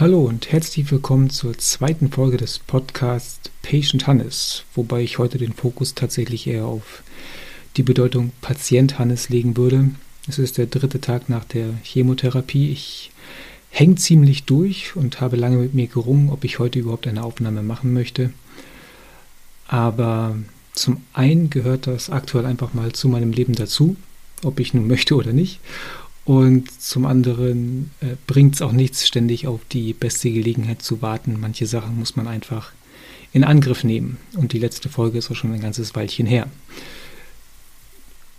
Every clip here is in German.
Hallo und herzlich willkommen zur zweiten Folge des Podcasts Patient Hannes, wobei ich heute den Fokus tatsächlich eher auf die Bedeutung Patient Hannes legen würde. Es ist der dritte Tag nach der Chemotherapie. Ich hänge ziemlich durch und habe lange mit mir gerungen, ob ich heute überhaupt eine Aufnahme machen möchte. Aber zum einen gehört das aktuell einfach mal zu meinem Leben dazu, ob ich nun möchte oder nicht. Und zum anderen äh, bringt es auch nichts, ständig auf die beste Gelegenheit zu warten. Manche Sachen muss man einfach in Angriff nehmen. Und die letzte Folge ist auch schon ein ganzes Weilchen her.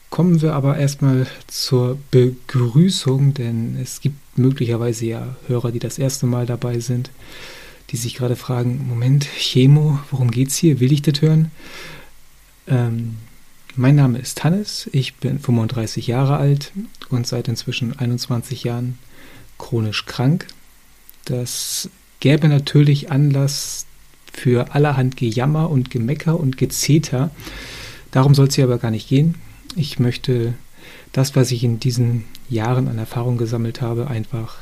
Kommen wir aber erstmal zur Begrüßung, denn es gibt möglicherweise ja Hörer, die das erste Mal dabei sind, die sich gerade fragen, Moment, Chemo, worum geht's hier? Will ich das hören? Ähm, mein Name ist Hannes, ich bin 35 Jahre alt und seit inzwischen 21 Jahren chronisch krank. Das gäbe natürlich Anlass für allerhand Gejammer und Gemecker und Gezeter. Darum soll es hier aber gar nicht gehen. Ich möchte das, was ich in diesen Jahren an Erfahrung gesammelt habe, einfach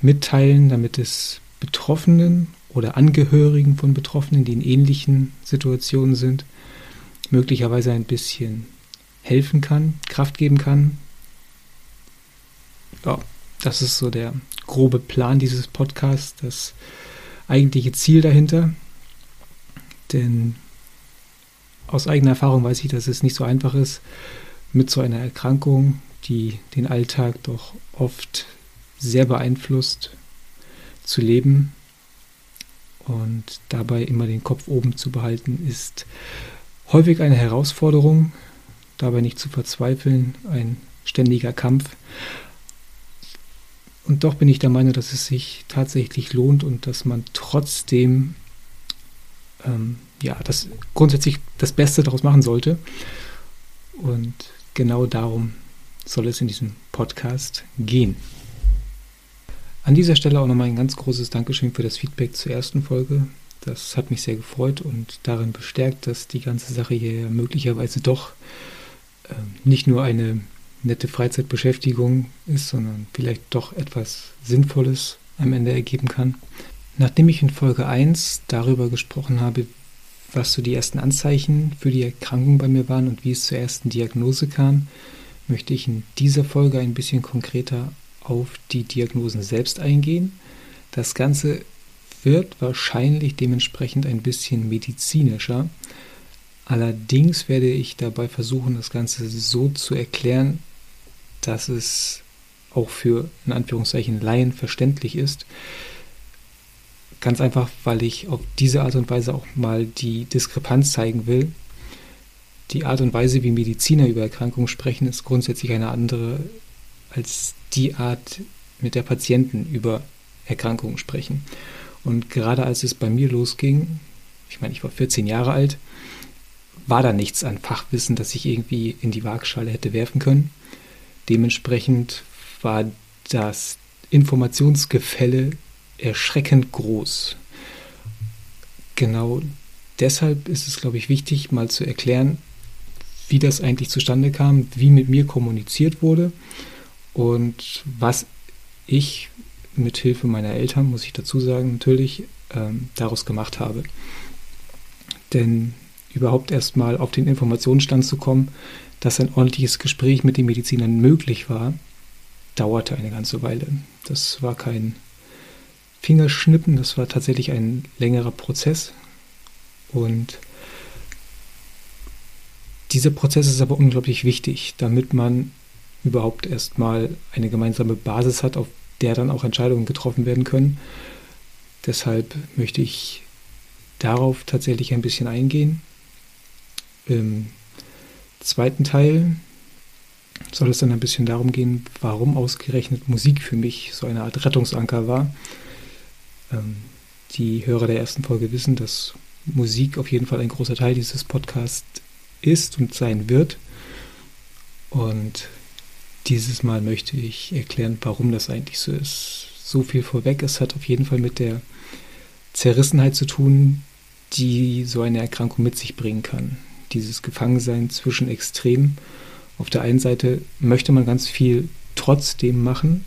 mitteilen, damit es Betroffenen oder Angehörigen von Betroffenen, die in ähnlichen Situationen sind, möglicherweise ein bisschen helfen kann, Kraft geben kann. Ja, das ist so der grobe Plan dieses Podcasts, das eigentliche Ziel dahinter. Denn aus eigener Erfahrung weiß ich, dass es nicht so einfach ist, mit so einer Erkrankung, die den Alltag doch oft sehr beeinflusst, zu leben. Und dabei immer den Kopf oben zu behalten, ist häufig eine Herausforderung, dabei nicht zu verzweifeln, ein ständiger Kampf. Und doch bin ich der Meinung, dass es sich tatsächlich lohnt und dass man trotzdem ähm, ja, das grundsätzlich das Beste daraus machen sollte. Und genau darum soll es in diesem Podcast gehen. An dieser Stelle auch nochmal ein ganz großes Dankeschön für das Feedback zur ersten Folge. Das hat mich sehr gefreut und darin bestärkt, dass die ganze Sache hier möglicherweise doch äh, nicht nur eine nette Freizeitbeschäftigung ist, sondern vielleicht doch etwas Sinnvolles am Ende ergeben kann. Nachdem ich in Folge 1 darüber gesprochen habe, was so die ersten Anzeichen für die Erkrankung bei mir waren und wie es zur ersten Diagnose kam, möchte ich in dieser Folge ein bisschen konkreter auf die Diagnosen selbst eingehen. Das Ganze wird wahrscheinlich dementsprechend ein bisschen medizinischer. Allerdings werde ich dabei versuchen, das Ganze so zu erklären, dass es auch für in Anführungszeichen Laien verständlich ist. Ganz einfach, weil ich auf diese Art und Weise auch mal die Diskrepanz zeigen will. Die Art und Weise, wie Mediziner über Erkrankungen sprechen, ist grundsätzlich eine andere als die Art, mit der Patienten über Erkrankungen sprechen. Und gerade als es bei mir losging, ich meine, ich war 14 Jahre alt, war da nichts an Fachwissen, das ich irgendwie in die Waagschale hätte werfen können. Dementsprechend war das Informationsgefälle erschreckend groß. Genau deshalb ist es, glaube ich, wichtig, mal zu erklären, wie das eigentlich zustande kam, wie mit mir kommuniziert wurde und was ich mit Hilfe meiner Eltern, muss ich dazu sagen, natürlich ähm, daraus gemacht habe. Denn überhaupt erst mal auf den Informationsstand zu kommen, dass ein ordentliches Gespräch mit den Medizinern möglich war, dauerte eine ganze Weile. Das war kein Fingerschnippen. Das war tatsächlich ein längerer Prozess. Und dieser Prozess ist aber unglaublich wichtig, damit man überhaupt erstmal eine gemeinsame Basis hat, auf der dann auch Entscheidungen getroffen werden können. Deshalb möchte ich darauf tatsächlich ein bisschen eingehen. Im zweiten Teil soll es dann ein bisschen darum gehen, warum ausgerechnet Musik für mich so eine Art Rettungsanker war ähm, die Hörer der ersten Folge wissen, dass Musik auf jeden Fall ein großer Teil dieses Podcasts ist und sein wird. Und dieses Mal möchte ich erklären, warum das eigentlich so ist. So viel vorweg, es hat auf jeden Fall mit der Zerrissenheit zu tun, die so eine Erkrankung mit sich bringen kann. Dieses Gefangensein zwischen Extremen. Auf der einen Seite möchte man ganz viel trotzdem machen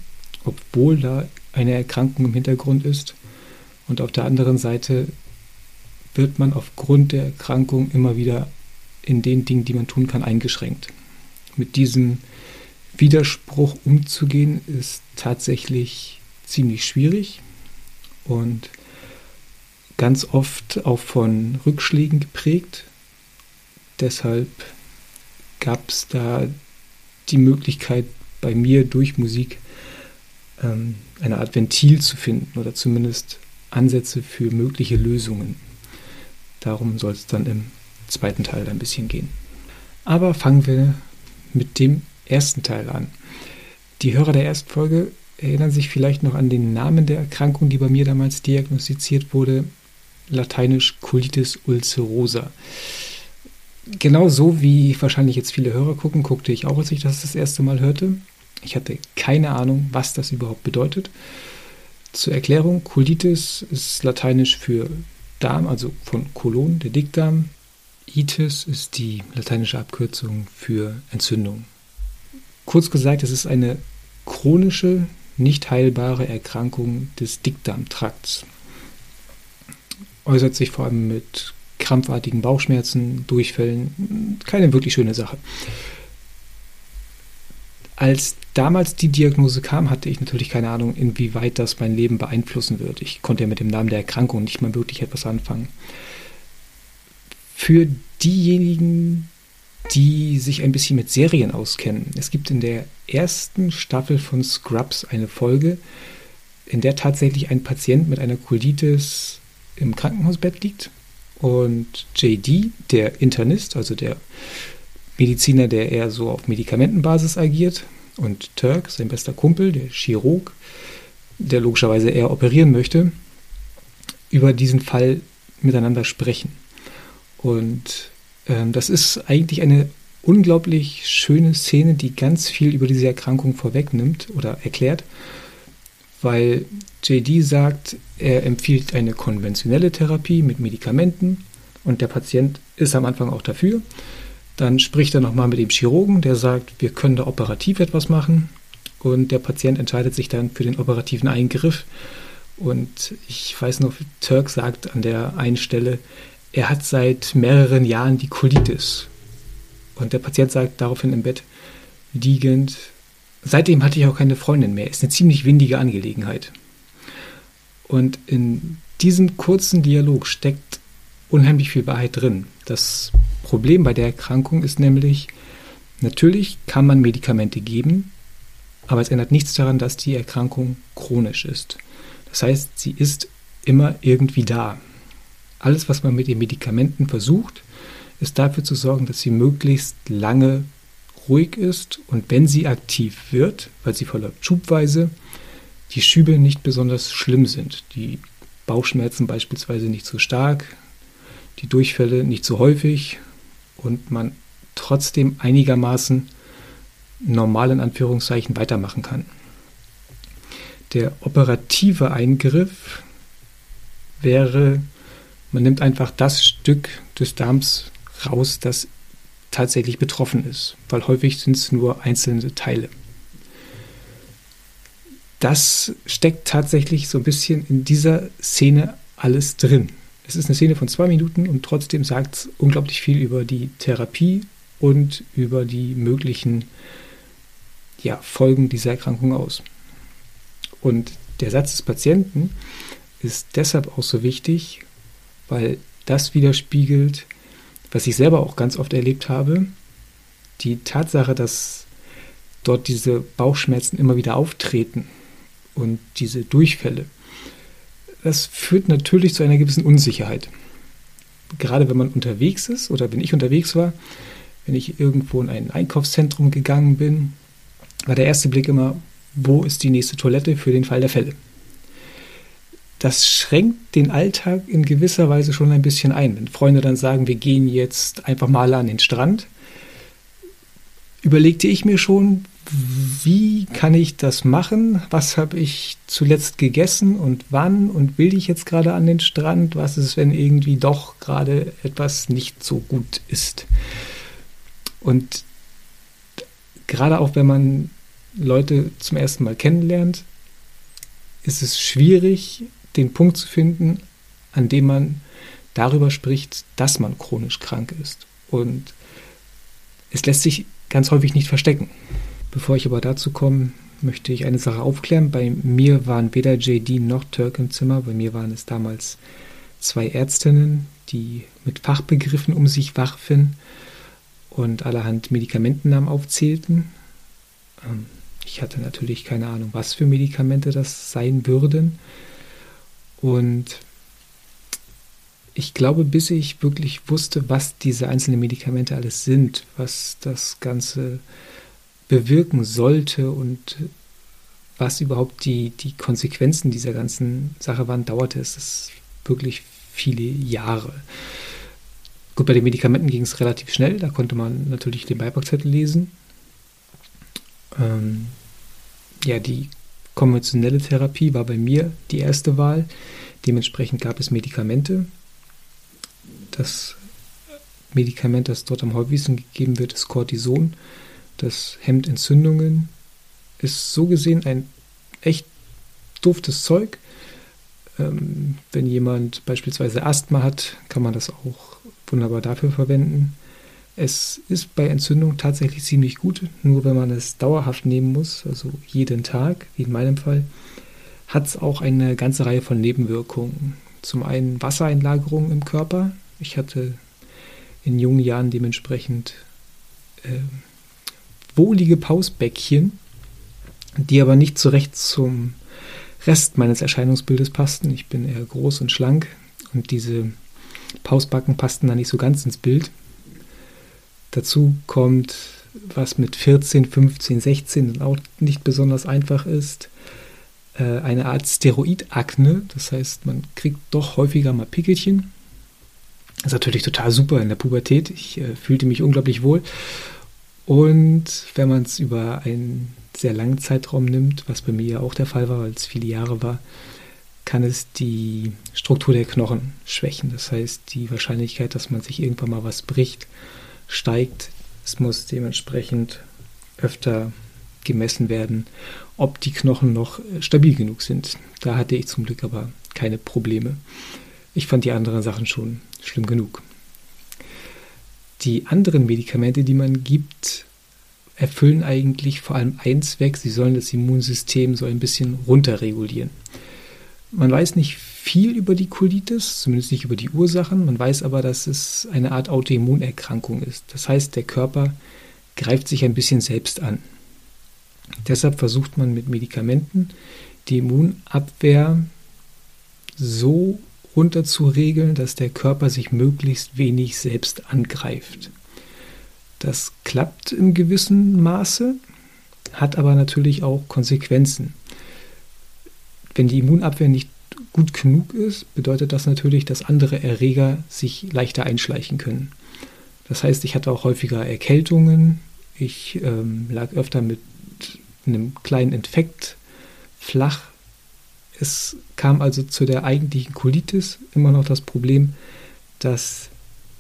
obwohl da eine Erkrankung im Hintergrund ist. Und auf der anderen Seite wird man aufgrund der Erkrankung immer wieder in den Dingen, die man tun kann, eingeschränkt. Mit diesem Widerspruch umzugehen, ist tatsächlich ziemlich schwierig und ganz oft auch von Rückschlägen geprägt. Deshalb gab es da die Möglichkeit bei mir durch Musik ähm, eine Art Ventil zu finden oder zumindest Ansätze für mögliche Lösungen. Darum soll es dann im zweiten Teil ein bisschen gehen. Aber fangen wir mit dem ersten Teil an. Die Hörer der ersten Folge erinnern sich vielleicht noch an den Namen der Erkrankung, die bei mir damals diagnostiziert wurde, lateinisch Colitis ulcerosa. Genau so wie wahrscheinlich jetzt viele Hörer gucken, guckte ich auch, als ich das das erste Mal hörte. Ich hatte keine Ahnung, was das überhaupt bedeutet. Zur Erklärung, Colitis ist lateinisch für Darm, also von Kolon, der Dickdarm. Itis ist die lateinische Abkürzung für Entzündung. Kurz gesagt, es ist eine chronische, nicht heilbare Erkrankung des Dickdarmtrakts. Äußert sich vor allem mit krampfartigen Bauchschmerzen, Durchfällen. Keine wirklich schöne Sache. Als damals die Diagnose kam, hatte ich natürlich keine Ahnung, inwieweit das mein Leben beeinflussen wird. Ich konnte ja mit dem Namen der Erkrankung nicht mal wirklich etwas anfangen. Für diejenigen, die sich ein bisschen mit Serien auskennen. Es gibt in der ersten Staffel von Scrubs eine Folge, in der tatsächlich ein Patient mit einer Colitis im Krankenhausbett liegt und JD, der Internist, also der Mediziner, der eher so auf Medikamentenbasis agiert, und Turk, sein bester Kumpel, der Chirurg, der logischerweise eher operieren möchte, über diesen Fall miteinander sprechen. Und ähm, das ist eigentlich eine unglaublich schöne Szene, die ganz viel über diese Erkrankung vorwegnimmt oder erklärt, weil JD sagt, er empfiehlt eine konventionelle Therapie mit Medikamenten und der Patient ist am Anfang auch dafür. Dann spricht er nochmal mit dem Chirurgen, der sagt, wir können da operativ etwas machen. Und der Patient entscheidet sich dann für den operativen Eingriff. Und ich weiß noch, Turk sagt an der einen Stelle, er hat seit mehreren Jahren die Colitis. Und der Patient sagt daraufhin im Bett liegend, seitdem hatte ich auch keine Freundin mehr. Ist eine ziemlich windige Angelegenheit. Und in diesem kurzen Dialog steckt unheimlich viel Wahrheit drin. Das Problem bei der Erkrankung ist nämlich, natürlich kann man Medikamente geben, aber es ändert nichts daran, dass die Erkrankung chronisch ist. Das heißt, sie ist immer irgendwie da. Alles, was man mit den Medikamenten versucht, ist dafür zu sorgen, dass sie möglichst lange ruhig ist und wenn sie aktiv wird, weil sie verläuft schubweise, die Schübe nicht besonders schlimm sind. Die Bauchschmerzen beispielsweise nicht so stark, die Durchfälle nicht so häufig und man trotzdem einigermaßen normal in Anführungszeichen weitermachen kann. Der operative Eingriff wäre, man nimmt einfach das Stück des Darms raus, das tatsächlich betroffen ist, weil häufig sind es nur einzelne Teile. Das steckt tatsächlich so ein bisschen in dieser Szene alles drin. Es ist eine Szene von zwei Minuten und trotzdem sagt es unglaublich viel über die Therapie und über die möglichen ja, Folgen dieser Erkrankung aus. Und der Satz des Patienten ist deshalb auch so wichtig, weil das widerspiegelt, was ich selber auch ganz oft erlebt habe, die Tatsache, dass dort diese Bauchschmerzen immer wieder auftreten und diese Durchfälle das führt natürlich zu einer gewissen Unsicherheit. Gerade wenn man unterwegs ist oder wenn ich unterwegs war, wenn ich irgendwo in ein Einkaufszentrum gegangen bin, war der erste Blick immer, wo ist die nächste Toilette für den Fall der Fälle. Das schränkt den Alltag in gewisser Weise schon ein bisschen ein. Wenn Freunde dann sagen, wir gehen jetzt einfach mal an den Strand, überlegte ich mir schon, wie kann ich das machen? Was habe ich zuletzt gegessen und wann? Und will ich jetzt gerade an den Strand? Was ist, wenn irgendwie doch gerade etwas nicht so gut ist? Und gerade auch wenn man Leute zum ersten Mal kennenlernt, ist es schwierig, den Punkt zu finden, an dem man darüber spricht, dass man chronisch krank ist. Und es lässt sich ganz häufig nicht verstecken. Bevor ich aber dazu komme, möchte ich eine Sache aufklären. Bei mir waren weder JD noch Turk im Zimmer. Bei mir waren es damals zwei Ärztinnen, die mit Fachbegriffen um sich warfen und allerhand Medikamentennamen aufzählten. Ähm, ich hatte natürlich keine Ahnung, was für Medikamente das sein würden. Und ich glaube, bis ich wirklich wusste, was diese einzelnen Medikamente alles sind, was das Ganze bewirken sollte und was überhaupt die, die Konsequenzen dieser ganzen Sache waren, dauerte es wirklich viele Jahre. Gut, bei den Medikamenten ging es relativ schnell, da konnte man natürlich den Beipackzettel lesen. Ähm, ja, die konventionelle Therapie war bei mir die erste Wahl. Dementsprechend gab es Medikamente. Das Medikament, das dort am häufigsten gegeben wird, ist Cortison. Das hemmt Entzündungen. Ist so gesehen ein echt duftes Zeug. Ähm, wenn jemand beispielsweise Asthma hat, kann man das auch wunderbar dafür verwenden. Es ist bei Entzündung tatsächlich ziemlich gut, nur wenn man es dauerhaft nehmen muss, also jeden Tag, wie in meinem Fall, hat es auch eine ganze Reihe von Nebenwirkungen. Zum einen Wassereinlagerung im Körper. Ich hatte in jungen Jahren dementsprechend äh, wohlige Pausbäckchen, die aber nicht so recht zum Rest meines Erscheinungsbildes passten. Ich bin eher groß und schlank und diese Pausbacken passten da nicht so ganz ins Bild. Dazu kommt, was mit 14, 15, 16 auch nicht besonders einfach ist, äh, eine Art Steroidakne. Das heißt, man kriegt doch häufiger mal Pickelchen. Das ist natürlich total super in der Pubertät. Ich äh, fühlte mich unglaublich wohl. Und wenn man es über einen sehr langen Zeitraum nimmt, was bei mir ja auch der Fall war, weil es viele Jahre war, kann es die Struktur der Knochen schwächen. Das heißt, die Wahrscheinlichkeit, dass man sich irgendwann mal was bricht, steigt. Es muss dementsprechend öfter gemessen werden, ob die Knochen noch stabil genug sind. Da hatte ich zum Glück aber keine Probleme. Ich fand die anderen Sachen schon schlimm genug. Die anderen Medikamente, die man gibt, erfüllen eigentlich vor allem einen Zweck. Sie sollen das Immunsystem so ein bisschen runterregulieren. Man weiß nicht viel über die Colitis, zumindest nicht über die Ursachen. Man weiß aber, dass es eine Art Autoimmunerkrankung ist. Das heißt, der Körper greift sich ein bisschen selbst an. Deshalb versucht man mit Medikamenten die Immunabwehr so runter zu regeln, dass der Körper sich möglichst wenig selbst angreift. Das klappt im gewissen Maße, hat aber natürlich auch Konsequenzen. Wenn die Immunabwehr nicht gut genug ist, bedeutet das natürlich, dass andere Erreger sich leichter einschleichen können. Das heißt, ich hatte auch häufiger Erkältungen, ich ähm, lag öfter mit einem kleinen Infekt flach. Es kam also zu der eigentlichen Colitis immer noch das Problem, dass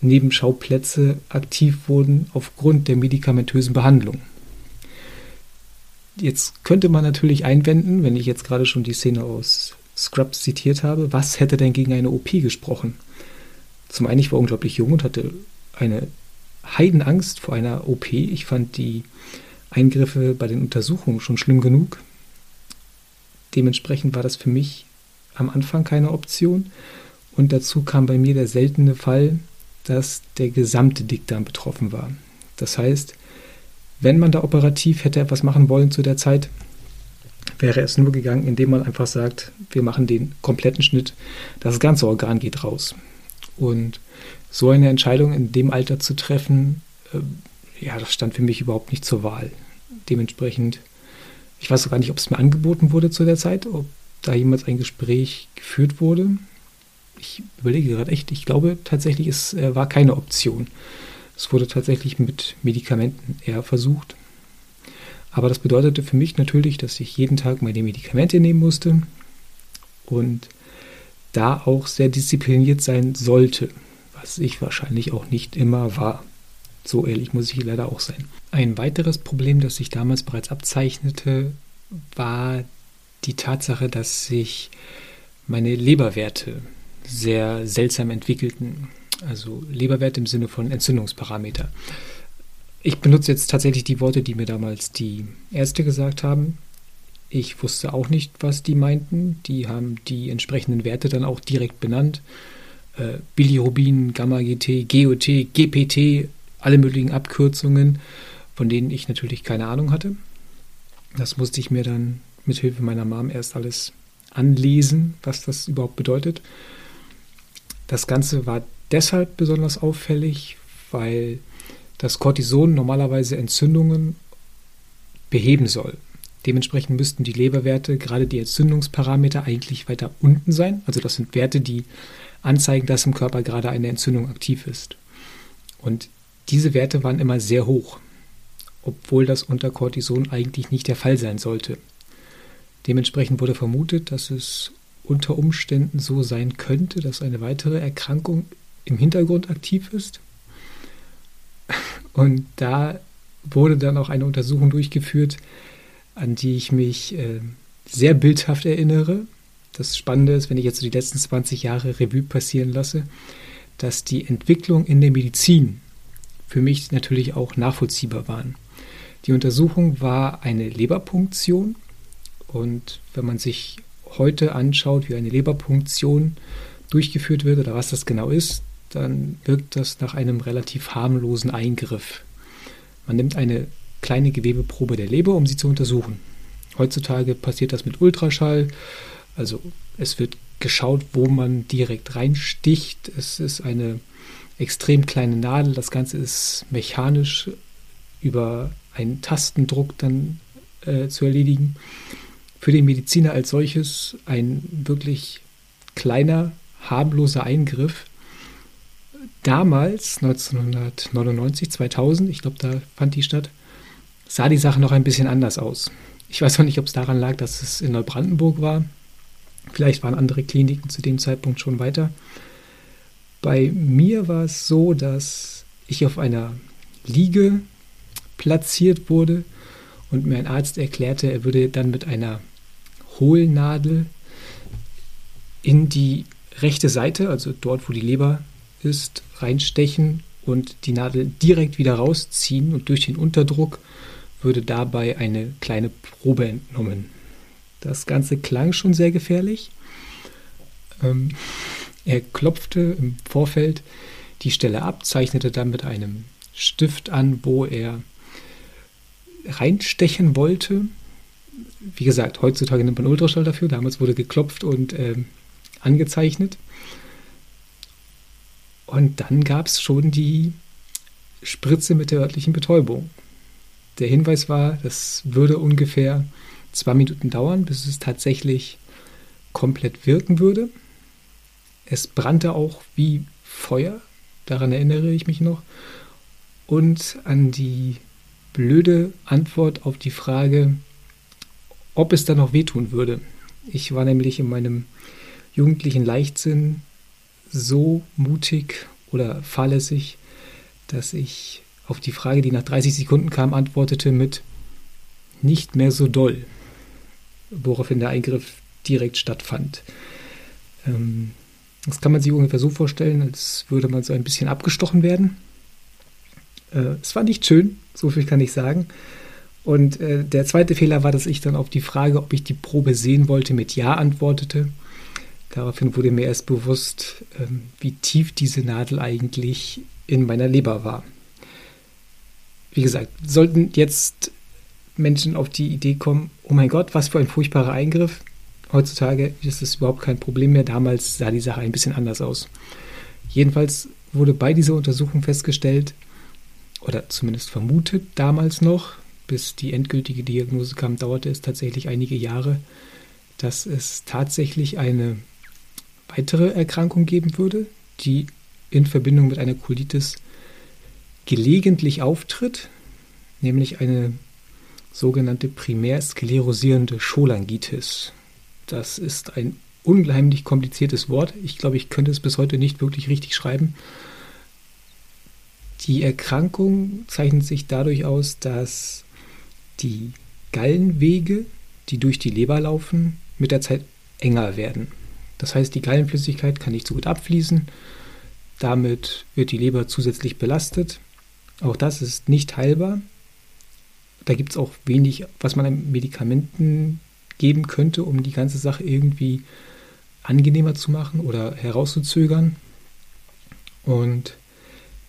Nebenschauplätze aktiv wurden aufgrund der medikamentösen Behandlung. Jetzt könnte man natürlich einwenden, wenn ich jetzt gerade schon die Szene aus Scrubs zitiert habe, was hätte denn gegen eine OP gesprochen? Zum einen, ich war unglaublich jung und hatte eine Heidenangst vor einer OP. Ich fand die Eingriffe bei den Untersuchungen schon schlimm genug. Dementsprechend war das für mich am Anfang keine Option. Und dazu kam bei mir der seltene Fall, dass der gesamte Dickdarm betroffen war. Das heißt, wenn man da operativ hätte etwas machen wollen zu der Zeit, wäre es nur gegangen, indem man einfach sagt, wir machen den kompletten Schnitt, das ganze Organ geht raus. Und so eine Entscheidung in dem Alter zu treffen, äh, ja, das stand für mich überhaupt nicht zur Wahl. Dementsprechend, ich weiß gar nicht, ob es mir angeboten wurde zu der Zeit, ob da jemals ein Gespräch geführt wurde ich überlege gerade echt, ich glaube tatsächlich, es äh, war keine Option. Es wurde tatsächlich mit Medikamenten eher versucht. Aber das bedeutete für mich natürlich, dass ich jeden Tag meine Medikamente nehmen musste und da auch sehr diszipliniert sein sollte, was ich wahrscheinlich auch nicht immer war. So ehrlich muss ich leider auch sein. Ein weiteres Problem, das sich damals bereits abzeichnete, war die Tatsache, dass sich meine Leberwerte sehr seltsam entwickelten. Also Leberwerte im Sinne von Entzündungsparameter. Ich benutze jetzt tatsächlich die Worte, die mir damals die Ärzte gesagt haben. Ich wusste auch nicht, was die meinten. Die haben die entsprechenden Werte dann auch direkt benannt. Äh, Bilirubin, Gamma-GT, GOT, GPT, alle möglichen Abkürzungen, von denen ich natürlich keine Ahnung hatte. Das musste ich mir dann mit Hilfe meiner Mom erst alles anlesen, was das überhaupt bedeutet. Das Ganze war deshalb besonders auffällig, weil das Cortison normalerweise Entzündungen beheben soll. Dementsprechend müssten die Leberwerte, gerade die Entzündungsparameter, eigentlich weiter unten sein. Also das sind Werte, die anzeigen, dass im Körper gerade eine Entzündung aktiv ist. Und diese Werte waren immer sehr hoch, obwohl das unter Cortison eigentlich nicht der Fall sein sollte. Dementsprechend wurde vermutet, dass es unter Umständen so sein könnte, dass eine weitere Erkrankung im Hintergrund aktiv ist. Und da wurde dann auch eine Untersuchung durchgeführt, an die ich mich äh, sehr bildhaft erinnere. Das Spannende ist, wenn ich jetzt so die letzten 20 Jahre Revue passieren lasse, dass die Entwicklung in der Medizin für mich natürlich auch nachvollziehbar waren. Die Untersuchung war eine Leberpunktion und wenn man sich heute anschaut, wie eine Leberpunktion durchgeführt wird oder was das genau ist, dann wirkt das nach einem relativ harmlosen Eingriff. Man nimmt eine kleine Gewebeprobe der Leber, um sie zu untersuchen. Heutzutage passiert das mit Ultraschall. Also es wird geschaut, wo man direkt reinsticht. Es ist eine extrem kleine Nadel. Das Ganze ist mechanisch über einen Tastendruck dann äh, zu erledigen. Für den Mediziner als solches ein wirklich kleiner, harmloser Eingriff. Damals, 1999, 2000, ich glaube, da fand die statt, sah die Sache noch ein bisschen anders aus. Ich weiß auch nicht, ob es daran lag, dass es in Neubrandenburg war. Vielleicht waren andere Kliniken zu dem Zeitpunkt schon weiter. Bei mir war es so, dass ich auf einer Liege platziert wurde und mir ein Arzt erklärte, er würde dann mit einer Hohlnadel in die rechte Seite, also dort, wo die Leber ist, reinstechen und die Nadel direkt wieder rausziehen und durch den Unterdruck würde dabei eine kleine Probe entnommen. Das Ganze klang schon sehr gefährlich. Ähm, er klopfte im Vorfeld die Stelle ab, zeichnete dann mit einem Stift an, wo er reinstechen wollte. Wie gesagt, heutzutage nimmt man Ultraschall dafür. Damals wurde geklopft und äh, angezeichnet. Und dann gab es schon die Spritze mit der örtlichen Betäubung. Der Hinweis war, das würde ungefähr zwei Minuten dauern, bis es tatsächlich komplett wirken würde. Es brannte auch wie Feuer, daran erinnere ich mich noch. Und an die blöde Antwort auf die Frage, ob es da noch wehtun würde. Ich war nämlich in meinem jugendlichen Leichtsinn so mutig oder fahrlässig, dass ich auf die Frage, die nach 30 Sekunden kam, antwortete mit nicht mehr so doll, woraufhin der Eingriff direkt stattfand. Ähm, das kann man sich ungefähr so vorstellen, als würde man so ein bisschen abgestochen werden. Äh, es war nicht schön, so viel kann ich sagen. Und äh, der zweite Fehler war, dass ich dann auf die Frage, ob ich die Probe sehen wollte, mit Ja antwortete. Daraufhin wurde mir erst bewusst, ähm, wie tief diese Nadel eigentlich in meiner Leber war. Wie gesagt, sollten jetzt Menschen auf die Idee kommen, oh mein Gott, was für ein furchtbarer Eingriff. Heutzutage ist es überhaupt kein Problem mehr. Damals sah die Sache ein bisschen anders aus. Jedenfalls wurde bei dieser Untersuchung festgestellt, oder zumindest vermutet damals noch, bis die endgültige Diagnose kam, dauerte es tatsächlich einige Jahre, dass es tatsächlich eine weitere Erkrankung geben würde, die in Verbindung mit einer Colitis gelegentlich auftritt, nämlich eine sogenannte primär sklerosierende Cholangitis. Das ist ein unheimlich kompliziertes Wort. Ich glaube, ich könnte es bis heute nicht wirklich richtig schreiben. Die Erkrankung zeichnet sich dadurch aus, dass die Gallenwege die durch die Leber laufen, mit der Zeit enger werden. Das heißt, die Gallenflüssigkeit kann nicht so gut abfließen. Damit wird die Leber zusätzlich belastet. Auch das ist nicht heilbar. Da gibt es auch wenig, was man an Medikamenten geben könnte, um die ganze Sache irgendwie angenehmer zu machen oder herauszuzögern. Und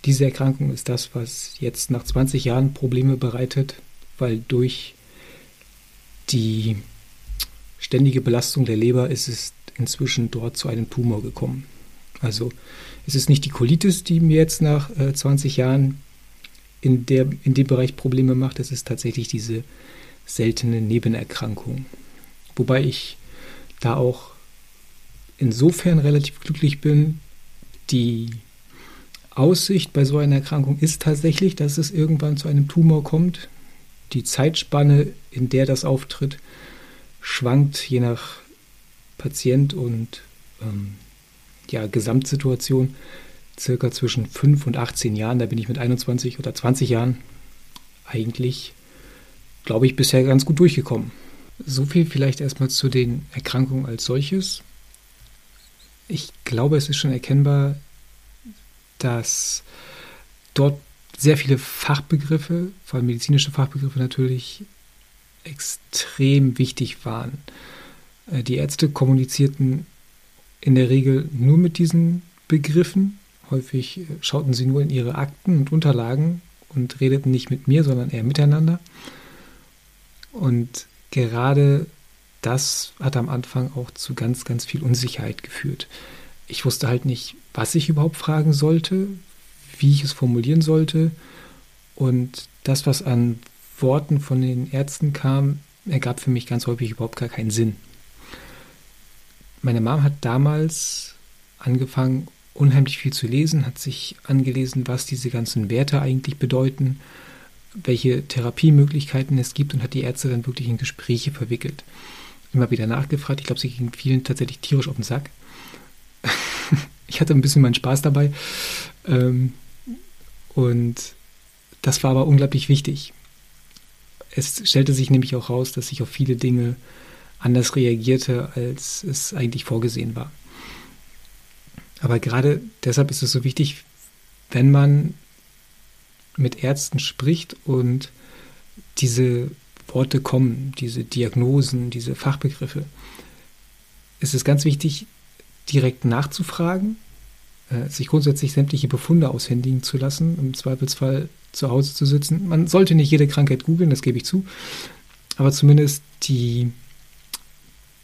diese Erkrankung ist das, was jetzt nach 20 Jahren Probleme bereitet, weil durch die ständige Belastung der Leber ist es inzwischen dort zu einem Tumor gekommen. Also es ist nicht die Colitis, die mir jetzt nach äh, 20 Jahren in, der, in dem Bereich Probleme macht, es ist tatsächlich diese seltene Nebenerkrankung. Wobei ich da auch insofern relativ glücklich bin, die Aussicht bei so einer Erkrankung ist tatsächlich, dass es irgendwann zu einem Tumor kommt. Die Zeitspanne, in der das auftritt, schwankt je nach Patient und ähm, ja, Gesamtsituation circa zwischen 5 und 18 Jahren. Da bin ich mit 21 oder 20 Jahren eigentlich, glaube ich, bisher ganz gut durchgekommen. So viel vielleicht erstmal zu den Erkrankungen als solches. Ich glaube, es ist schon erkennbar, dass dort sehr viele Fachbegriffe, vor allem medizinische Fachbegriffe natürlich, extrem wichtig waren. Äh, die Ärzte kommunizierten in der Regel nur mit diesen Begriffen. Häufig äh, schauten sie nur in ihre Akten und Unterlagen und redeten nicht mit mir, sondern eher miteinander. Und gerade das hat am Anfang auch zu ganz, ganz viel Unsicherheit geführt. Ich wusste halt nicht, was ich überhaupt fragen sollte, wie ich es formulieren sollte. Und das, was an Worten von den Ärzten kam, ergab für mich ganz häufig überhaupt gar keinen Sinn. Meine Mom hat damals angefangen, unheimlich viel zu lesen, hat sich angelesen, was diese ganzen Werte eigentlich bedeuten, welche Therapiemöglichkeiten es gibt und hat die Ärzte dann wirklich in Gespräche verwickelt. Immer wieder nachgefragt. Ich glaube, sie ging vielen tatsächlich tierisch auf den Sack. ich hatte ein bisschen meinen Spaß dabei. Ähm, und das war aber unglaublich wichtig. Es stellte sich nämlich auch raus, dass ich auf viele Dinge anders reagierte, als es eigentlich vorgesehen war. Aber gerade deshalb ist es so wichtig, wenn man mit Ärzten spricht und diese Worte kommen, diese Diagnosen, diese Fachbegriffe, ist es ganz wichtig, direkt nachzufragen, äh, sich grundsätzlich sämtliche Befunde aushändigen zu lassen, im Zweifelsfall zu Hause zu sitzen. Man sollte nicht jede Krankheit googeln, das gebe ich zu, aber zumindest die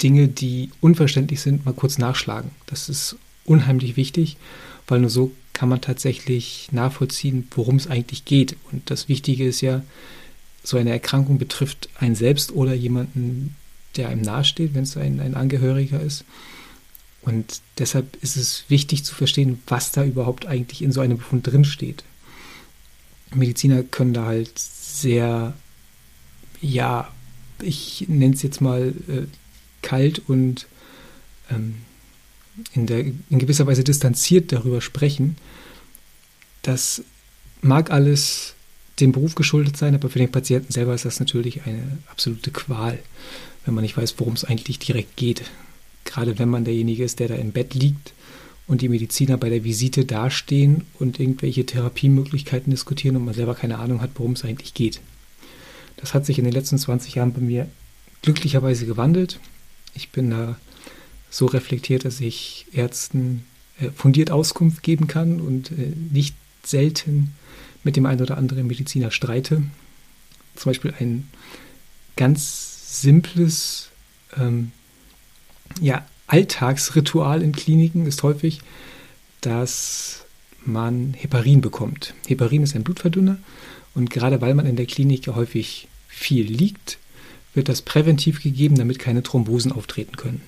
Dinge, die unverständlich sind, mal kurz nachschlagen. Das ist unheimlich wichtig, weil nur so kann man tatsächlich nachvollziehen, worum es eigentlich geht. Und das Wichtige ist ja, so eine Erkrankung betrifft einen selbst oder jemanden, der einem nahesteht, wenn es ein, ein Angehöriger ist. Und deshalb ist es wichtig zu verstehen, was da überhaupt eigentlich in so einem Befund drinsteht. Mediziner können da halt sehr, ja, ich nenne es jetzt mal äh, kalt und ähm, in, der, in gewisser Weise distanziert darüber sprechen. Das mag alles dem Beruf geschuldet sein, aber für den Patienten selber ist das natürlich eine absolute Qual, wenn man nicht weiß, worum es eigentlich direkt geht. Gerade wenn man derjenige ist, der da im Bett liegt und die Mediziner bei der Visite dastehen und irgendwelche Therapiemöglichkeiten diskutieren und man selber keine Ahnung hat, worum es eigentlich geht. Das hat sich in den letzten 20 Jahren bei mir glücklicherweise gewandelt. Ich bin da so reflektiert, dass ich Ärzten äh, fundiert Auskunft geben kann und äh, nicht selten mit dem einen oder anderen Mediziner streite. Zum Beispiel ein ganz simples ähm, ja, Alltagsritual in Kliniken ist häufig, dass man Heparin bekommt. Heparin ist ein Blutverdünner und gerade weil man in der Klinik häufig viel liegt, wird das präventiv gegeben, damit keine Thrombosen auftreten können.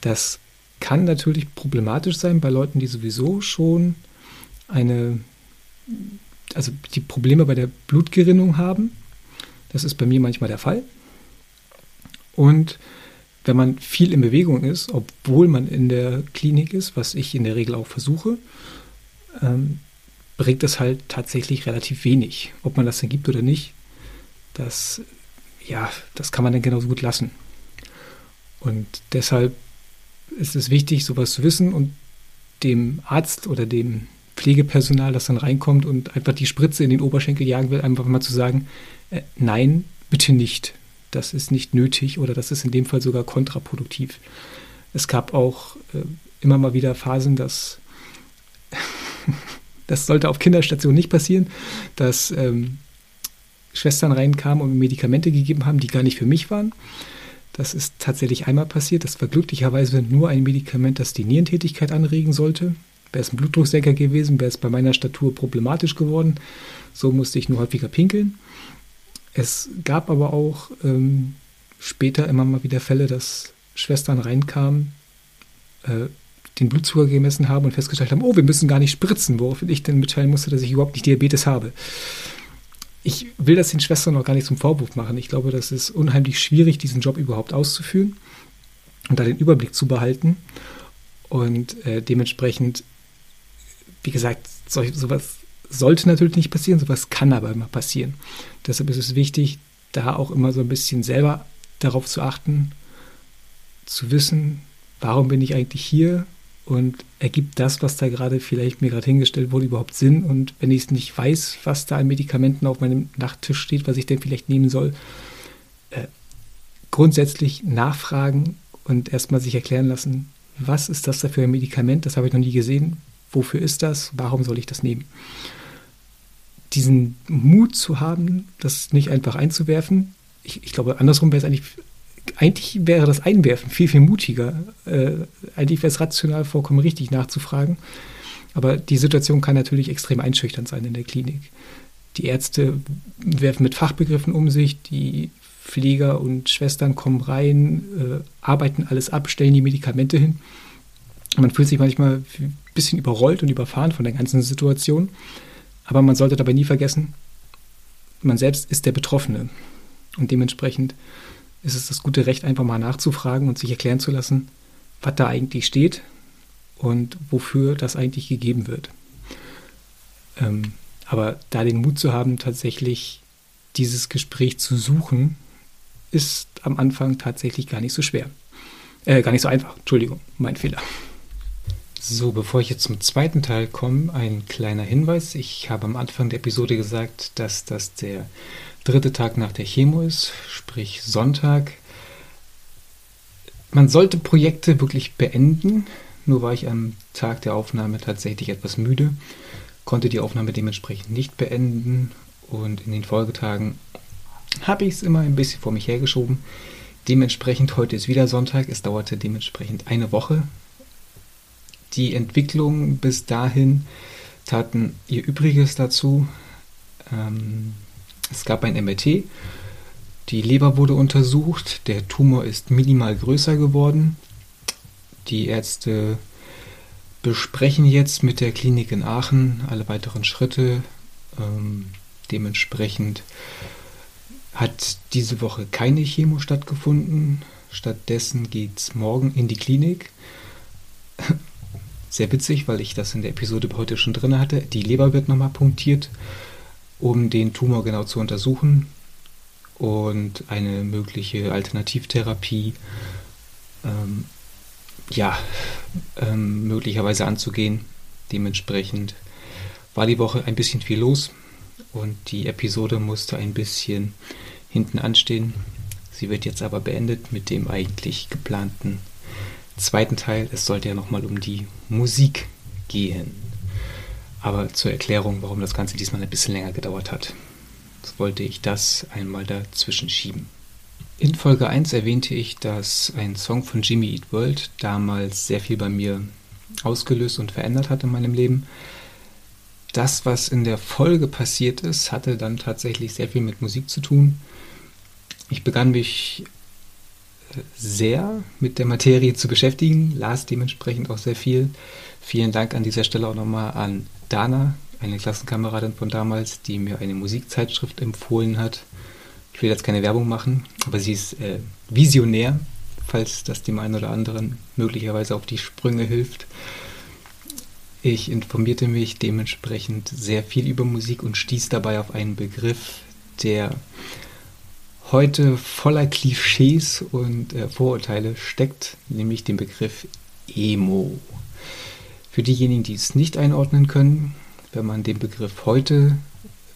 Das kann natürlich problematisch sein bei Leuten, die sowieso schon eine, also die Probleme bei der Blutgerinnung haben. Das ist bei mir manchmal der Fall. Und wenn man viel in Bewegung ist, obwohl man in der Klinik ist, was ich in der Regel auch versuche, ähm, bringt das halt tatsächlich relativ wenig. Ob man das dann gibt oder nicht, das ja, das kann man dann genauso gut lassen. Und deshalb ist es wichtig, sowas zu wissen und dem Arzt oder dem Pflegepersonal, das dann reinkommt und einfach die Spritze in den Oberschenkel jagen will, einfach mal zu sagen, äh, nein, bitte nicht. Das ist nicht nötig oder das ist in dem Fall sogar kontraproduktiv. Es gab auch äh, immer mal wieder Phasen, dass das sollte auf Kinderstationen nicht passieren, dass ähm, Schwestern reinkamen und Medikamente gegeben haben, die gar nicht für mich waren. Das ist tatsächlich einmal passiert. Das war glücklicherweise nur ein Medikament, das die Nierentätigkeit anregen sollte. Wäre es ein Blutdrucksenker gewesen, wäre es bei meiner Statur problematisch geworden. So musste ich nur häufiger pinkeln. Es gab aber auch ähm, später immer mal wieder Fälle, dass Schwestern reinkamen, äh, den Blutzucker gemessen haben und festgestellt haben, oh, wir müssen gar nicht spritzen, woraufhin ich dann mitteilen musste, dass ich überhaupt nicht Diabetes habe ich will das den Schwestern noch gar nicht zum Vorwurf machen. Ich glaube, das ist unheimlich schwierig, diesen Job überhaupt auszuführen und da den Überblick zu behalten. Und äh, dementsprechend, wie gesagt, solch, sowas sollte natürlich nicht passieren, sowas kann aber immer passieren. Deshalb ist es wichtig, da auch immer so ein bisschen selber darauf zu achten, zu wissen, warum bin ich eigentlich hier und ergibt das, was da gerade vielleicht mir gerade hingestellt wurde, überhaupt Sinn? Und wenn ich es nicht weiß, was da an Medikamenten auf meinem Nachttisch steht, was ich denn vielleicht nehmen soll, äh, grundsätzlich nachfragen und erstmal sich erklären lassen, was ist das da für ein Medikament? Das habe ich noch nie gesehen. Wofür ist das? Warum soll ich das nehmen? Diesen Mut zu haben, das nicht einfach einzuwerfen. Ich, ich glaube, andersrum wäre es eigentlich eigentlich wäre das Einwerfen viel, viel mutiger. Äh, eigentlich wäre es rational vollkommen richtig nachzufragen. Aber die Situation kann natürlich extrem einschüchternd sein in der Klinik. Die Ärzte werfen mit Fachbegriffen um sich, die Pfleger und Schwestern kommen rein, äh, arbeiten alles ab, stellen die Medikamente hin. Man fühlt sich manchmal ein bisschen überrollt und überfahren von der ganzen Situation. Aber man sollte dabei nie vergessen, man selbst ist der Betroffene. Und dementsprechend ist es das gute Recht, einfach mal nachzufragen und sich erklären zu lassen, was da eigentlich steht und wofür das eigentlich gegeben wird. Ähm, aber da den Mut zu haben, tatsächlich dieses Gespräch zu suchen, ist am Anfang tatsächlich gar nicht so schwer. Äh, gar nicht so einfach. Entschuldigung, mein Fehler. So, bevor ich jetzt zum zweiten Teil komme, ein kleiner Hinweis. Ich habe am Anfang der Episode gesagt, dass das der dritte Tag nach der Chemo ist, sprich Sonntag. Man sollte Projekte wirklich beenden. Nur war ich am Tag der Aufnahme tatsächlich etwas müde, konnte die Aufnahme dementsprechend nicht beenden und in den Folgetagen habe ich es immer ein bisschen vor mich hergeschoben. Dementsprechend heute ist wieder Sonntag. Es dauerte dementsprechend eine Woche. Die Entwicklungen bis dahin taten ihr Übriges dazu. Ähm, es gab ein MRT, die Leber wurde untersucht, der Tumor ist minimal größer geworden. Die Ärzte besprechen jetzt mit der Klinik in Aachen alle weiteren Schritte. Ähm, dementsprechend hat diese Woche keine Chemo stattgefunden. Stattdessen geht es morgen in die Klinik. Sehr witzig, weil ich das in der Episode heute schon drin hatte. Die Leber wird nochmal punktiert um den Tumor genau zu untersuchen und eine mögliche Alternativtherapie ähm, ja, ähm, möglicherweise anzugehen. Dementsprechend war die Woche ein bisschen viel los und die Episode musste ein bisschen hinten anstehen. Sie wird jetzt aber beendet mit dem eigentlich geplanten zweiten Teil. Es sollte ja nochmal um die Musik gehen. Aber zur Erklärung, warum das Ganze diesmal ein bisschen länger gedauert hat, wollte ich das einmal dazwischen schieben. In Folge 1 erwähnte ich, dass ein Song von Jimmy Eat World damals sehr viel bei mir ausgelöst und verändert hat in meinem Leben. Das, was in der Folge passiert ist, hatte dann tatsächlich sehr viel mit Musik zu tun. Ich begann mich äh, sehr mit der Materie zu beschäftigen, las dementsprechend auch sehr viel. Vielen Dank an dieser Stelle auch nochmal an Dana, eine Klassenkameradin von damals, die mir eine Musikzeitschrift empfohlen hat. Ich will jetzt keine Werbung machen, aber sie ist äh, visionär, falls das dem einen oder anderen möglicherweise auf die Sprünge hilft. Ich informierte mich dementsprechend sehr viel über Musik und stieß dabei auf einen Begriff, der heute voller Klischees und äh, Vorurteile steckt, nämlich den Begriff Emo. Für diejenigen, die es nicht einordnen können, wenn man den Begriff heute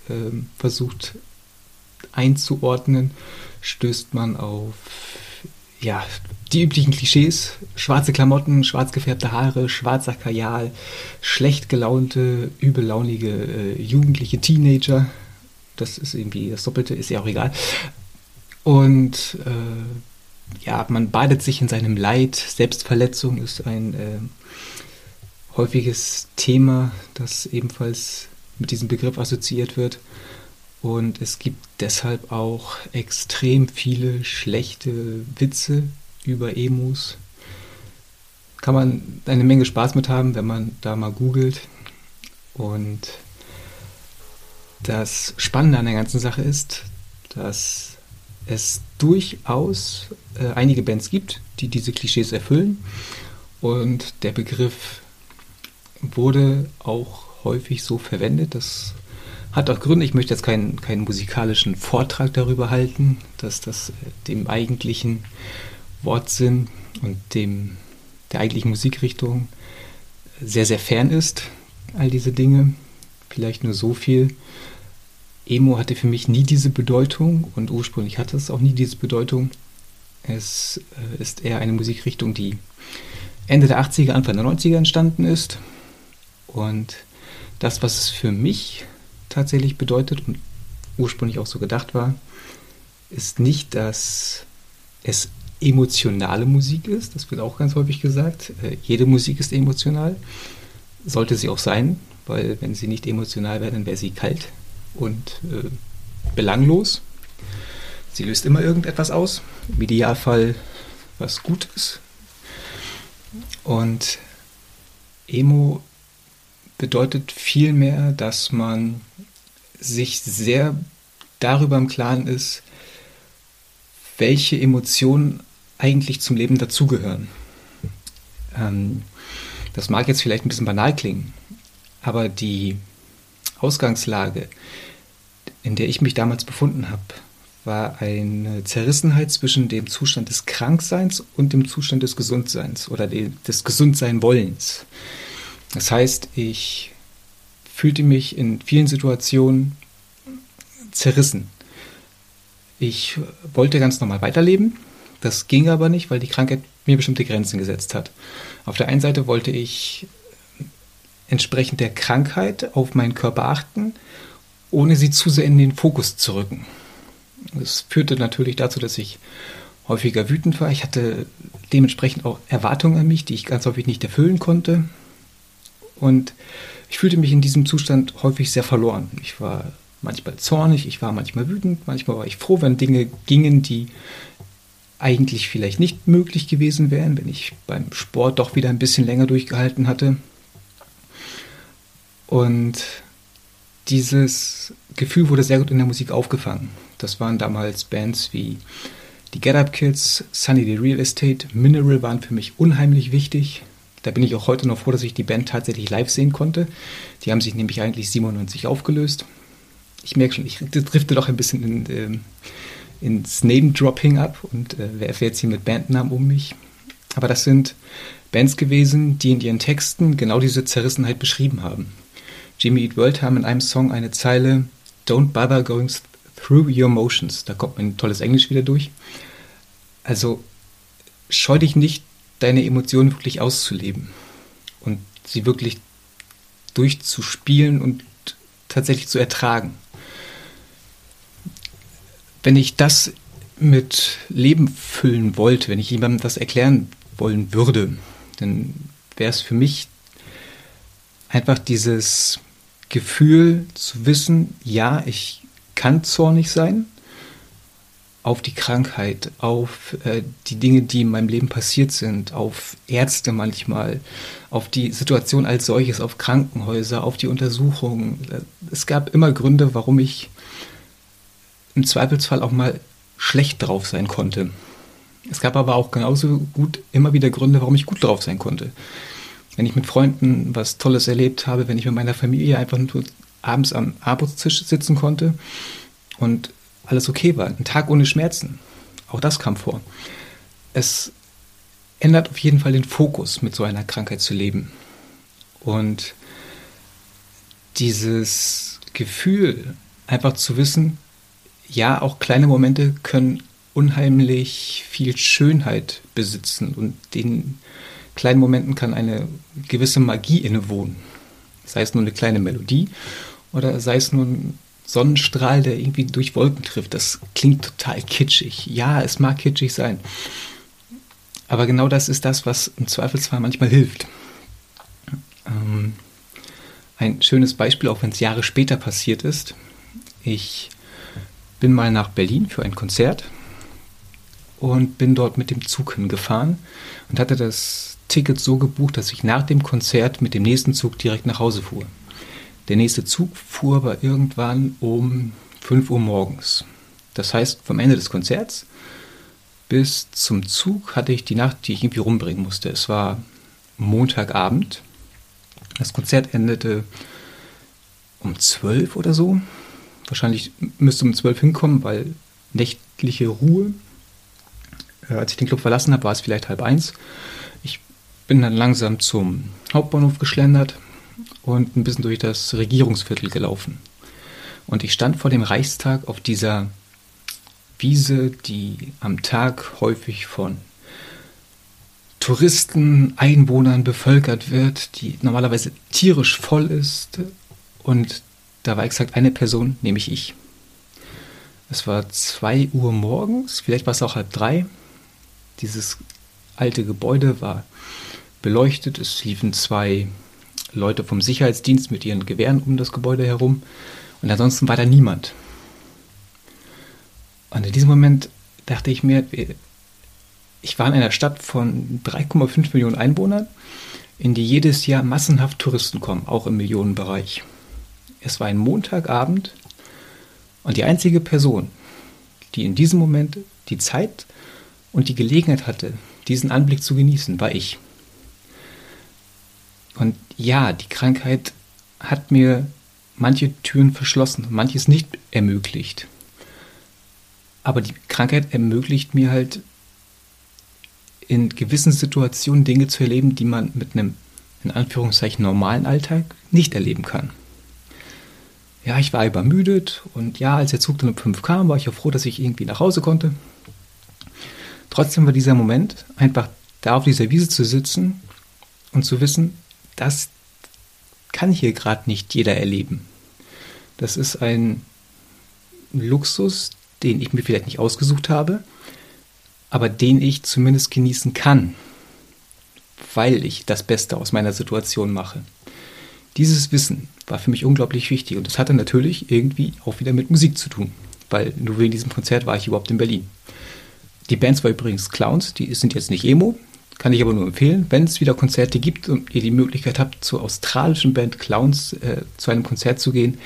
äh, versucht einzuordnen, stößt man auf ja, die üblichen Klischees. Schwarze Klamotten, schwarz gefärbte Haare, schwarzer Kajal, schlecht gelaunte, übellaunige äh, jugendliche Teenager. Das ist irgendwie das Doppelte, ist ja auch egal. Und äh, ja, man badet sich in seinem Leid. Selbstverletzung ist ein äh, häufiges Thema, das ebenfalls mit diesem Begriff assoziiert wird. Und es gibt deshalb auch extrem viele schlechte Witze über Emus. Kann man eine Menge Spaß mit haben, wenn man da mal googelt. Und das Spannende an der ganzen Sache ist, dass es durchaus äh, einige Bands gibt, die diese Klischees erfüllen. Und der Begriff wurde auch häufig so verwendet. Das hat auch Gründe. Ich möchte jetzt keinen, keinen musikalischen Vortrag darüber halten, dass das äh, dem eigentlichen Wortsinn und dem, der eigentlichen Musikrichtung sehr, sehr fern ist, all diese Dinge. Vielleicht nur so viel. Emo hatte für mich nie diese Bedeutung und ursprünglich hatte es auch nie diese Bedeutung. Es äh, ist eher eine Musikrichtung, die Ende der 80er, Anfang der 90er entstanden ist. Und das, was es für mich tatsächlich bedeutet und ursprünglich auch so gedacht war, ist nicht, dass es emotionale Musik ist. Das wird auch ganz häufig gesagt. Äh, jede Musik ist emotional. Sollte sie auch sein, weil wenn sie nicht emotional wäre, dann wäre sie kalt und äh, belanglos. Sie löst immer irgendetwas aus. Im Idealfall was Gutes. Und Emo bedeutet vielmehr, dass man sich sehr darüber im Klaren ist, welche Emotionen eigentlich zum Leben dazugehören. Ähm, das mag jetzt vielleicht ein bisschen banal klingen, aber die Ausgangslage, in der ich mich damals befunden habe, war eine Zerrissenheit zwischen dem Zustand des Krankseins und dem Zustand des Gesundseins oder des Gesundsein-Wollens. Das heißt, ich fühlte mich in vielen Situationen zerrissen. Ich wollte ganz normal weiterleben, das ging aber nicht, weil die Krankheit mir bestimmte Grenzen gesetzt hat. Auf der einen Seite wollte ich entsprechend der Krankheit auf meinen Körper achten, ohne sie zu sehr in den Fokus zu rücken. Das führte natürlich dazu, dass ich häufiger wütend war. Ich hatte dementsprechend auch Erwartungen an mich, die ich ganz häufig nicht erfüllen konnte. Und ich fühlte mich in diesem Zustand häufig sehr verloren. Ich war manchmal zornig, ich war manchmal wütend, manchmal war ich froh, wenn Dinge gingen, die eigentlich vielleicht nicht möglich gewesen wären, wenn ich beim Sport doch wieder ein bisschen länger durchgehalten hatte. Und dieses Gefühl wurde sehr gut in der Musik aufgefangen. Das waren damals Bands wie die Get Up Kids, Sunny the Real Estate, Mineral waren für mich unheimlich wichtig. Da bin ich auch heute noch froh, dass ich die Band tatsächlich live sehen konnte. Die haben sich nämlich eigentlich 97 aufgelöst. Ich merke schon, ich drifte doch ein bisschen in, äh, ins Name-Dropping ab und äh, werfe jetzt hier mit Bandnamen um mich. Aber das sind Bands gewesen, die in ihren Texten genau diese Zerrissenheit beschrieben haben. Jimmy Eat World haben in einem Song eine Zeile Don't bother going through your emotions. Da kommt mein tolles Englisch wieder durch. Also scheu dich nicht deine Emotionen wirklich auszuleben und sie wirklich durchzuspielen und tatsächlich zu ertragen. Wenn ich das mit Leben füllen wollte, wenn ich jemandem das erklären wollen würde, dann wäre es für mich einfach dieses Gefühl zu wissen, ja, ich kann zornig sein, auf die Krankheit, auf äh, die Dinge, die in meinem Leben passiert sind, auf Ärzte manchmal, auf die Situation als solches, auf Krankenhäuser, auf die Untersuchungen. Es gab immer Gründe, warum ich im Zweifelsfall auch mal schlecht drauf sein konnte. Es gab aber auch genauso gut immer wieder Gründe, warum ich gut drauf sein konnte. Wenn ich mit Freunden was Tolles erlebt habe, wenn ich mit meiner Familie einfach nur abends am Abendstisch sitzen konnte und alles okay war. Ein Tag ohne Schmerzen. Auch das kam vor. Es ändert auf jeden Fall den Fokus, mit so einer Krankheit zu leben. Und dieses Gefühl, einfach zu wissen, ja, auch kleine Momente können unheimlich viel Schönheit besitzen und den kleinen Momenten kann eine gewisse Magie innewohnen. Sei es nur eine kleine Melodie oder sei es nur ein Sonnenstrahl, der irgendwie durch Wolken trifft. Das klingt total kitschig. Ja, es mag kitschig sein. Aber genau das ist das, was im Zweifelsfall manchmal hilft. Ähm, ein schönes Beispiel, auch wenn es Jahre später passiert ist. Ich bin mal nach Berlin für ein Konzert und bin dort mit dem Zug hingefahren und hatte das Ticket so gebucht, dass ich nach dem Konzert mit dem nächsten Zug direkt nach Hause fuhr. Der nächste Zug fuhr aber irgendwann um 5 Uhr morgens. Das heißt, vom Ende des Konzerts bis zum Zug hatte ich die Nacht, die ich irgendwie rumbringen musste. Es war Montagabend. Das Konzert endete um 12 oder so. Wahrscheinlich müsste um 12 hinkommen, weil nächtliche Ruhe. Äh, als ich den Club verlassen habe, war es vielleicht halb eins. Ich bin dann langsam zum Hauptbahnhof geschlendert, und ein bisschen durch das Regierungsviertel gelaufen. Und ich stand vor dem Reichstag auf dieser Wiese, die am Tag häufig von Touristen, Einwohnern bevölkert wird, die normalerweise tierisch voll ist. Und da war exakt eine Person, nämlich ich. Es war zwei Uhr morgens, vielleicht war es auch halb drei. Dieses alte Gebäude war beleuchtet, es liefen zwei Leute vom Sicherheitsdienst mit ihren Gewehren um das Gebäude herum. Und ansonsten war da niemand. Und in diesem Moment dachte ich mir, ich war in einer Stadt von 3,5 Millionen Einwohnern, in die jedes Jahr massenhaft Touristen kommen, auch im Millionenbereich. Es war ein Montagabend und die einzige Person, die in diesem Moment die Zeit und die Gelegenheit hatte, diesen Anblick zu genießen, war ich. Und ja, die Krankheit hat mir manche Türen verschlossen, manches nicht ermöglicht. Aber die Krankheit ermöglicht mir halt in gewissen Situationen Dinge zu erleben, die man mit einem in Anführungszeichen normalen Alltag nicht erleben kann. Ja, ich war übermüdet und ja, als der Zug dann um 5 kam, war ich auch froh, dass ich irgendwie nach Hause konnte. Trotzdem war dieser Moment, einfach da auf dieser Wiese zu sitzen und zu wissen, das kann hier gerade nicht jeder erleben. Das ist ein Luxus, den ich mir vielleicht nicht ausgesucht habe, aber den ich zumindest genießen kann, weil ich das Beste aus meiner Situation mache. Dieses Wissen war für mich unglaublich wichtig und das hatte natürlich irgendwie auch wieder mit Musik zu tun, weil nur wegen diesem Konzert war ich überhaupt in Berlin. Die Bands war übrigens Clowns, die sind jetzt nicht Emo, kann ich aber nur empfehlen, wenn es wieder Konzerte gibt und ihr die Möglichkeit habt, zur australischen Band Clowns äh, zu einem Konzert zu gehen,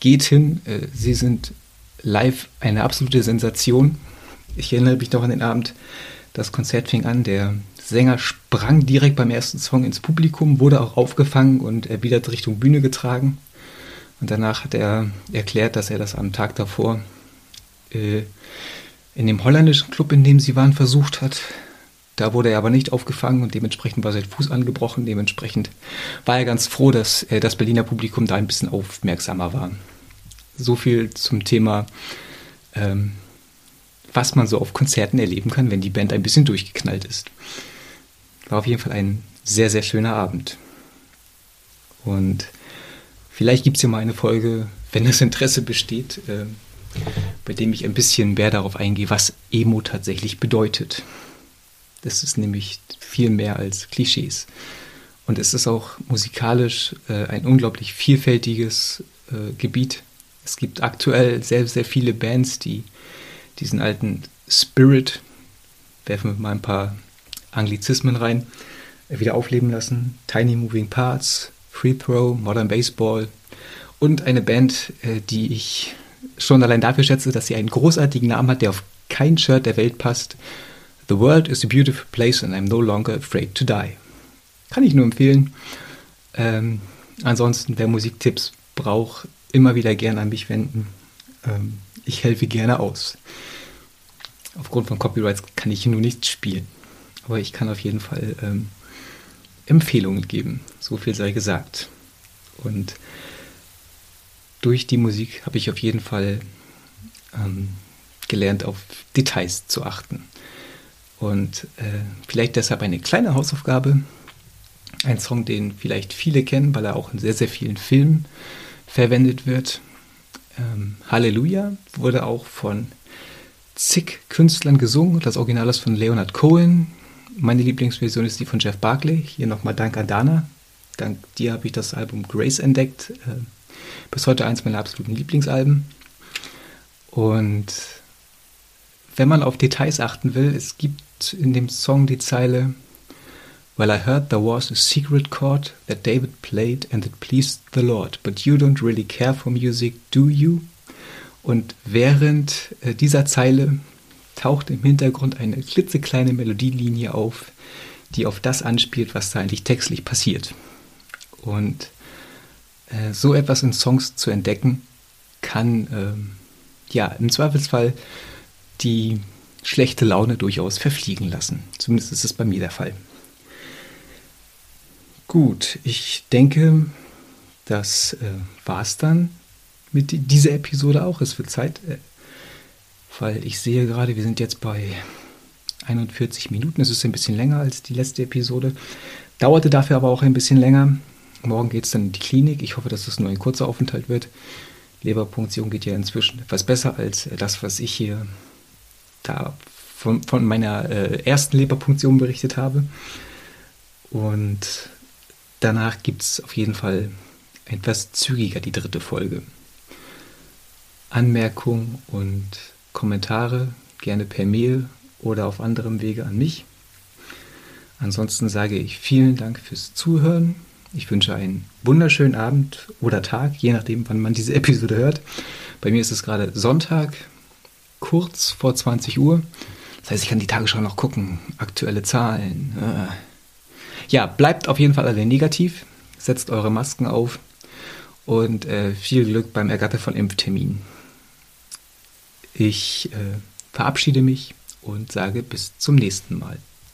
geht hin. Äh, sie sind live eine absolute Sensation. Ich erinnere mich noch an den Abend, das Konzert fing an, der Sänger sprang direkt beim ersten Song ins Publikum, wurde auch aufgefangen und erwidert Richtung Bühne getragen. Und danach hat er erklärt, dass er das am Tag davor äh, in dem holländischen Club, in dem sie waren, versucht hat, da wurde er aber nicht aufgefangen und dementsprechend war sein Fuß angebrochen. Dementsprechend war er ganz froh, dass äh, das Berliner Publikum da ein bisschen aufmerksamer war. So viel zum Thema, ähm, was man so auf Konzerten erleben kann, wenn die Band ein bisschen durchgeknallt ist. War auf jeden Fall ein sehr, sehr schöner Abend. Und vielleicht gibt es ja mal eine Folge, wenn das Interesse besteht, äh, bei dem ich ein bisschen mehr darauf eingehe, was Emo tatsächlich bedeutet. Das ist nämlich viel mehr als Klischees. Und es ist auch musikalisch äh, ein unglaublich vielfältiges äh, Gebiet. Es gibt aktuell sehr, sehr viele Bands, die diesen alten Spirit, werfen wir mal ein paar Anglizismen rein, wieder aufleben lassen. Tiny Moving Parts, Free Throw, Modern Baseball und eine Band, äh, die ich schon allein dafür schätze, dass sie einen großartigen Namen hat, der auf kein Shirt der Welt passt. The world is a beautiful place and I'm no longer afraid to die. Kann ich nur empfehlen. Ähm, ansonsten, wer Musiktipps braucht, immer wieder gerne an mich wenden. Ähm, ich helfe gerne aus. Aufgrund von Copyrights kann ich nur nichts spielen. Aber ich kann auf jeden Fall ähm, Empfehlungen geben. So viel sei gesagt. Und durch die Musik habe ich auf jeden Fall ähm, gelernt, auf Details zu achten. Und äh, vielleicht deshalb eine kleine Hausaufgabe. Ein Song, den vielleicht viele kennen, weil er auch in sehr, sehr vielen Filmen verwendet wird. Ähm, Halleluja wurde auch von zig Künstlern gesungen. Das Original ist von Leonard Cohen. Meine Lieblingsversion ist die von Jeff Barkley. Hier nochmal Dank an Dana. Dank dir habe ich das Album Grace entdeckt. Äh, bis heute eins meiner absoluten Lieblingsalben. Und wenn man auf Details achten will, es gibt in dem Song die Zeile Well, I heard there was a secret chord that David played and it pleased the Lord, but you don't really care for music, do you? Und während äh, dieser Zeile taucht im Hintergrund eine klitzekleine Melodielinie auf, die auf das anspielt, was da eigentlich textlich passiert. Und äh, so etwas in Songs zu entdecken, kann ähm, ja im Zweifelsfall die schlechte Laune durchaus verfliegen lassen. Zumindest ist es bei mir der Fall. Gut, ich denke, das äh, war es dann mit dieser Episode auch. Es wird Zeit, äh, weil ich sehe gerade, wir sind jetzt bei 41 Minuten. Es ist ein bisschen länger als die letzte Episode. Dauerte dafür aber auch ein bisschen länger. Morgen geht es dann in die Klinik. Ich hoffe, dass es nur ein kurzer Aufenthalt wird. Leberpunktion geht ja inzwischen etwas besser als das, was ich hier da von, von meiner äh, ersten Leberpunktion berichtet habe. Und danach gibt es auf jeden Fall etwas zügiger die dritte Folge. Anmerkungen und Kommentare gerne per Mail oder auf anderem Wege an mich. Ansonsten sage ich vielen Dank fürs Zuhören. Ich wünsche einen wunderschönen Abend oder Tag, je nachdem, wann man diese Episode hört. Bei mir ist es gerade Sonntag, kurz vor 20 Uhr. Das heißt, ich kann die Tagesschau noch gucken. Aktuelle Zahlen. Äh. Ja, bleibt auf jeden Fall alle negativ. Setzt eure Masken auf und äh, viel Glück beim Ergatter von Impfterminen. Ich äh, verabschiede mich und sage bis zum nächsten Mal.